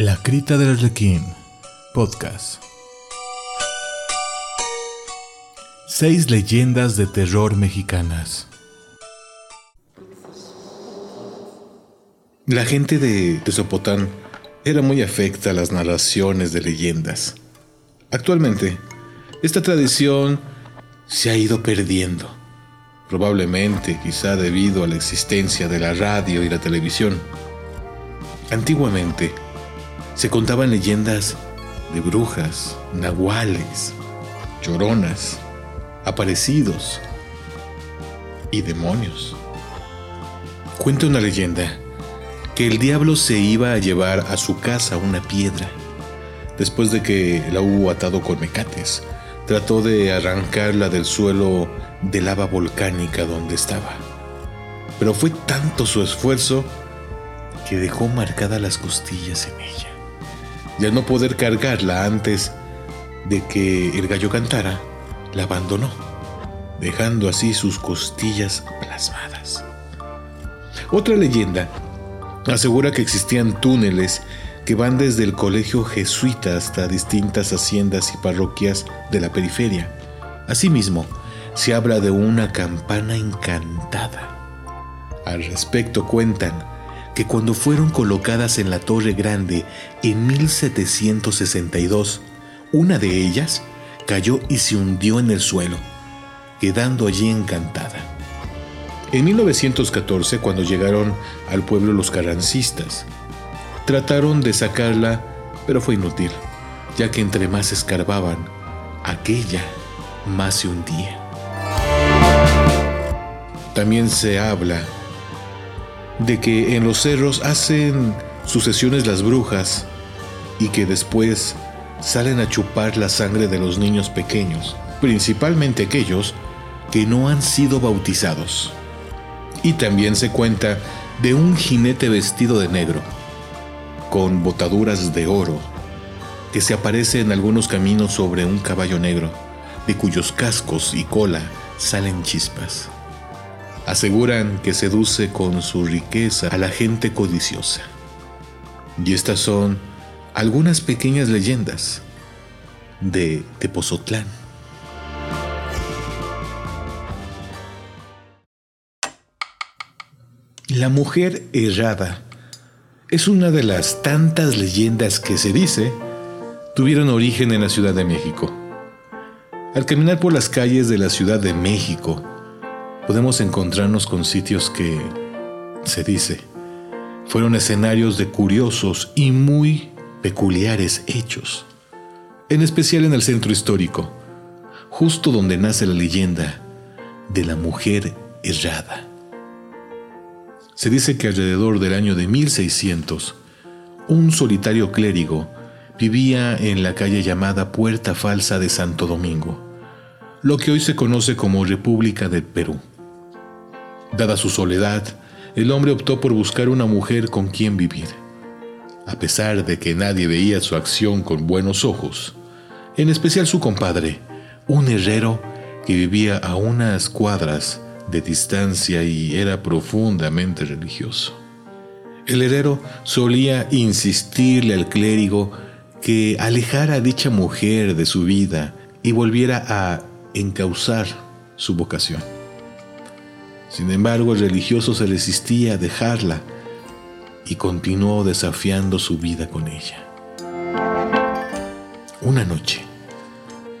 La Crita del Arlequín, podcast. Seis leyendas de terror mexicanas. La gente de Tezopotán era muy afecta a las narraciones de leyendas. Actualmente, esta tradición se ha ido perdiendo, probablemente quizá debido a la existencia de la radio y la televisión. Antiguamente, se contaban leyendas de brujas, nahuales, lloronas, aparecidos y demonios. Cuenta una leyenda que el diablo se iba a llevar a su casa una piedra. Después de que la hubo atado con mecates, trató de arrancarla del suelo de lava volcánica donde estaba. Pero fue tanto su esfuerzo que dejó marcadas las costillas en ella y no poder cargarla antes de que el gallo cantara, la abandonó, dejando así sus costillas plasmadas. Otra leyenda asegura que existían túneles que van desde el colegio jesuita hasta distintas haciendas y parroquias de la periferia. Asimismo, se habla de una campana encantada. Al respecto cuentan que cuando fueron colocadas en la Torre Grande en 1762, una de ellas cayó y se hundió en el suelo, quedando allí encantada. En 1914, cuando llegaron al pueblo los carrancistas, trataron de sacarla, pero fue inútil, ya que entre más escarbaban, aquella más se hundía. También se habla de que en los cerros hacen sucesiones las brujas y que después salen a chupar la sangre de los niños pequeños, principalmente aquellos que no han sido bautizados. Y también se cuenta de un jinete vestido de negro, con botaduras de oro, que se aparece en algunos caminos sobre un caballo negro, de cuyos cascos y cola salen chispas aseguran que seduce con su riqueza a la gente codiciosa. Y estas son algunas pequeñas leyendas de Tepozotlán. La mujer errada es una de las tantas leyendas que se dice tuvieron origen en la Ciudad de México. Al caminar por las calles de la Ciudad de México, podemos encontrarnos con sitios que, se dice, fueron escenarios de curiosos y muy peculiares hechos, en especial en el centro histórico, justo donde nace la leyenda de la mujer errada. Se dice que alrededor del año de 1600, un solitario clérigo vivía en la calle llamada Puerta Falsa de Santo Domingo, lo que hoy se conoce como República del Perú. Dada su soledad, el hombre optó por buscar una mujer con quien vivir. A pesar de que nadie veía su acción con buenos ojos, en especial su compadre, un herrero que vivía a unas cuadras de distancia y era profundamente religioso. El herrero solía insistirle al clérigo que alejara a dicha mujer de su vida y volviera a encauzar su vocación. Sin embargo, el religioso se resistía a dejarla y continuó desafiando su vida con ella. Una noche,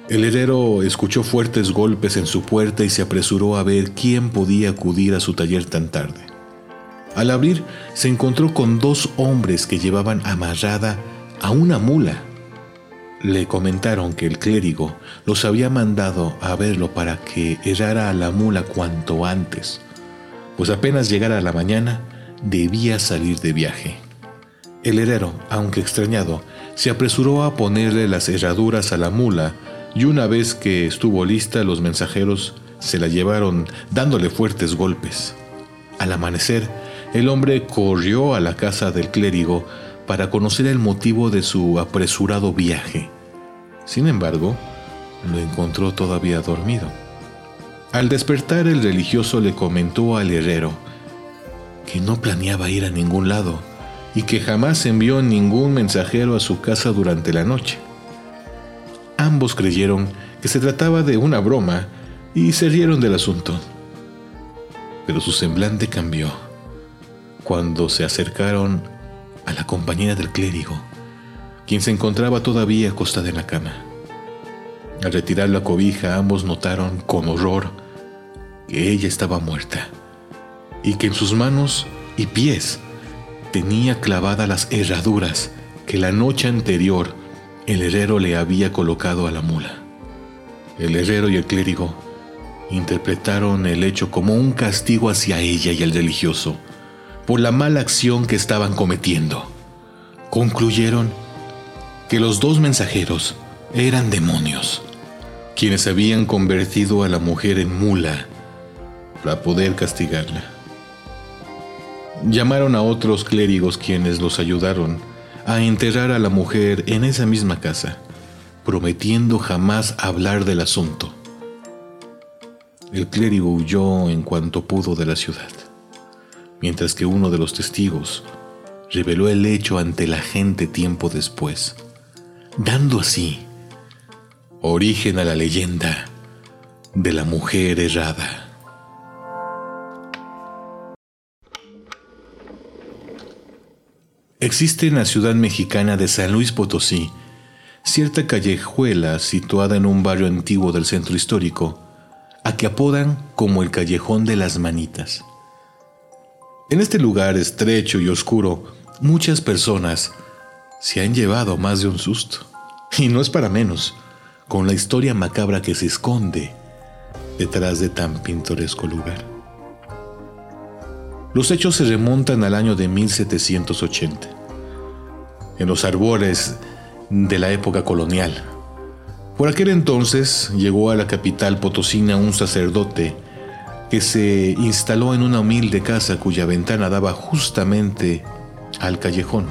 el herrero escuchó fuertes golpes en su puerta y se apresuró a ver quién podía acudir a su taller tan tarde. Al abrir, se encontró con dos hombres que llevaban amarrada a una mula. Le comentaron que el clérigo los había mandado a verlo para que errara a la mula cuanto antes, pues apenas llegara la mañana debía salir de viaje. El herrero, aunque extrañado, se apresuró a ponerle las herraduras a la mula y una vez que estuvo lista los mensajeros se la llevaron dándole fuertes golpes. Al amanecer, el hombre corrió a la casa del clérigo para conocer el motivo de su apresurado viaje. Sin embargo, lo encontró todavía dormido. Al despertar el religioso le comentó al herrero que no planeaba ir a ningún lado y que jamás envió ningún mensajero a su casa durante la noche. Ambos creyeron que se trataba de una broma y se rieron del asunto. Pero su semblante cambió cuando se acercaron a la compañera del clérigo, quien se encontraba todavía acostada en la cama. Al retirar la cobija, ambos notaron con horror que ella estaba muerta y que en sus manos y pies tenía clavadas las herraduras que la noche anterior el herrero le había colocado a la mula. El herrero y el clérigo interpretaron el hecho como un castigo hacia ella y el religioso por la mala acción que estaban cometiendo. Concluyeron que los dos mensajeros eran demonios, quienes habían convertido a la mujer en mula para poder castigarla. Llamaron a otros clérigos quienes los ayudaron a enterrar a la mujer en esa misma casa, prometiendo jamás hablar del asunto. El clérigo huyó en cuanto pudo de la ciudad, mientras que uno de los testigos reveló el hecho ante la gente tiempo después, dando así origen a la leyenda de la mujer errada. Existe en la ciudad mexicana de San Luis Potosí cierta callejuela situada en un barrio antiguo del centro histórico, a que apodan como el Callejón de las Manitas. En este lugar estrecho y oscuro, muchas personas se han llevado más de un susto. Y no es para menos, con la historia macabra que se esconde detrás de tan pintoresco lugar. Los hechos se remontan al año de 1780, en los arbores de la época colonial. Por aquel entonces llegó a la capital potosina un sacerdote que se instaló en una humilde casa cuya ventana daba justamente al callejón.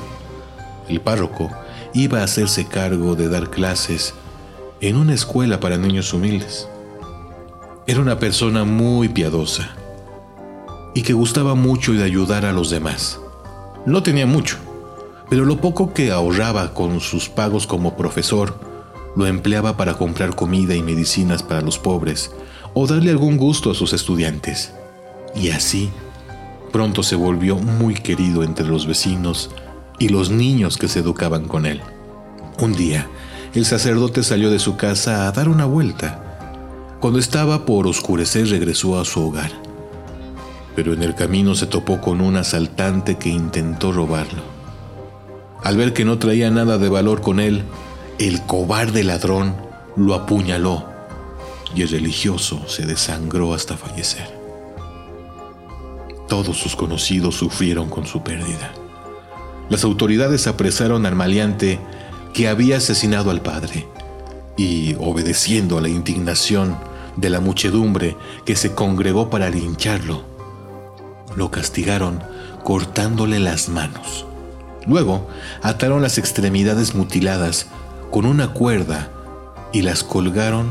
El párroco iba a hacerse cargo de dar clases en una escuela para niños humildes. Era una persona muy piadosa y que gustaba mucho de ayudar a los demás. No tenía mucho, pero lo poco que ahorraba con sus pagos como profesor lo empleaba para comprar comida y medicinas para los pobres o darle algún gusto a sus estudiantes. Y así, pronto se volvió muy querido entre los vecinos y los niños que se educaban con él. Un día, el sacerdote salió de su casa a dar una vuelta. Cuando estaba por oscurecer regresó a su hogar pero en el camino se topó con un asaltante que intentó robarlo. Al ver que no traía nada de valor con él, el cobarde ladrón lo apuñaló y el religioso se desangró hasta fallecer. Todos sus conocidos sufrieron con su pérdida. Las autoridades apresaron al maleante que había asesinado al padre y, obedeciendo a la indignación de la muchedumbre que se congregó para lincharlo, lo castigaron cortándole las manos. Luego ataron las extremidades mutiladas con una cuerda y las colgaron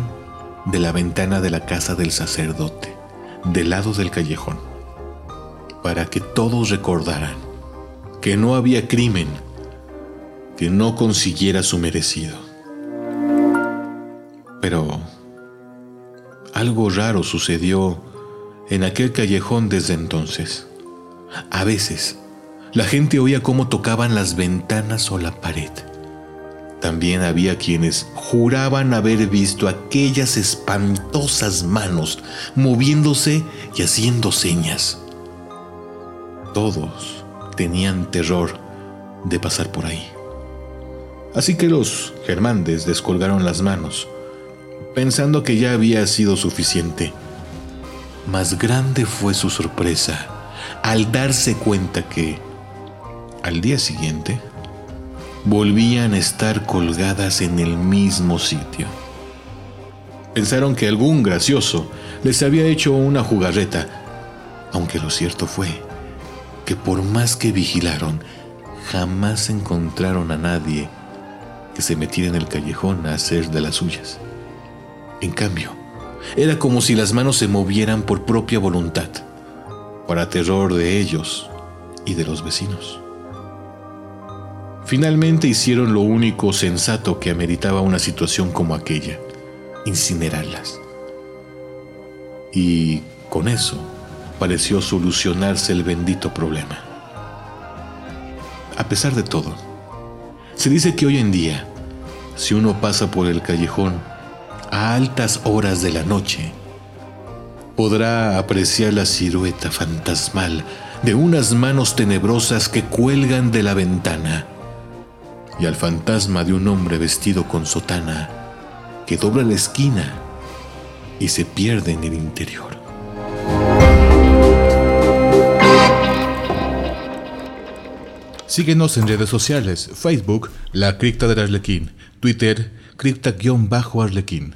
de la ventana de la casa del sacerdote, del lado del callejón, para que todos recordaran que no había crimen que no consiguiera su merecido. Pero algo raro sucedió en aquel callejón desde entonces. A veces, la gente oía cómo tocaban las ventanas o la pared. También había quienes juraban haber visto aquellas espantosas manos moviéndose y haciendo señas. Todos tenían terror de pasar por ahí. Así que los germandes descolgaron las manos, pensando que ya había sido suficiente más grande fue su sorpresa al darse cuenta que, al día siguiente, volvían a estar colgadas en el mismo sitio. Pensaron que algún gracioso les había hecho una jugarreta, aunque lo cierto fue que por más que vigilaron, jamás encontraron a nadie que se metiera en el callejón a hacer de las suyas. En cambio, era como si las manos se movieran por propia voluntad, para terror de ellos y de los vecinos. Finalmente hicieron lo único sensato que ameritaba una situación como aquella, incinerarlas. Y con eso pareció solucionarse el bendito problema. A pesar de todo, se dice que hoy en día, si uno pasa por el callejón a altas horas de la noche, podrá apreciar la silueta fantasmal de unas manos tenebrosas que cuelgan de la ventana y al fantasma de un hombre vestido con sotana que dobla la esquina y se pierde en el interior. Síguenos en redes sociales, Facebook, La Cripta del Arlequín, Twitter, Cripta-Arlequín.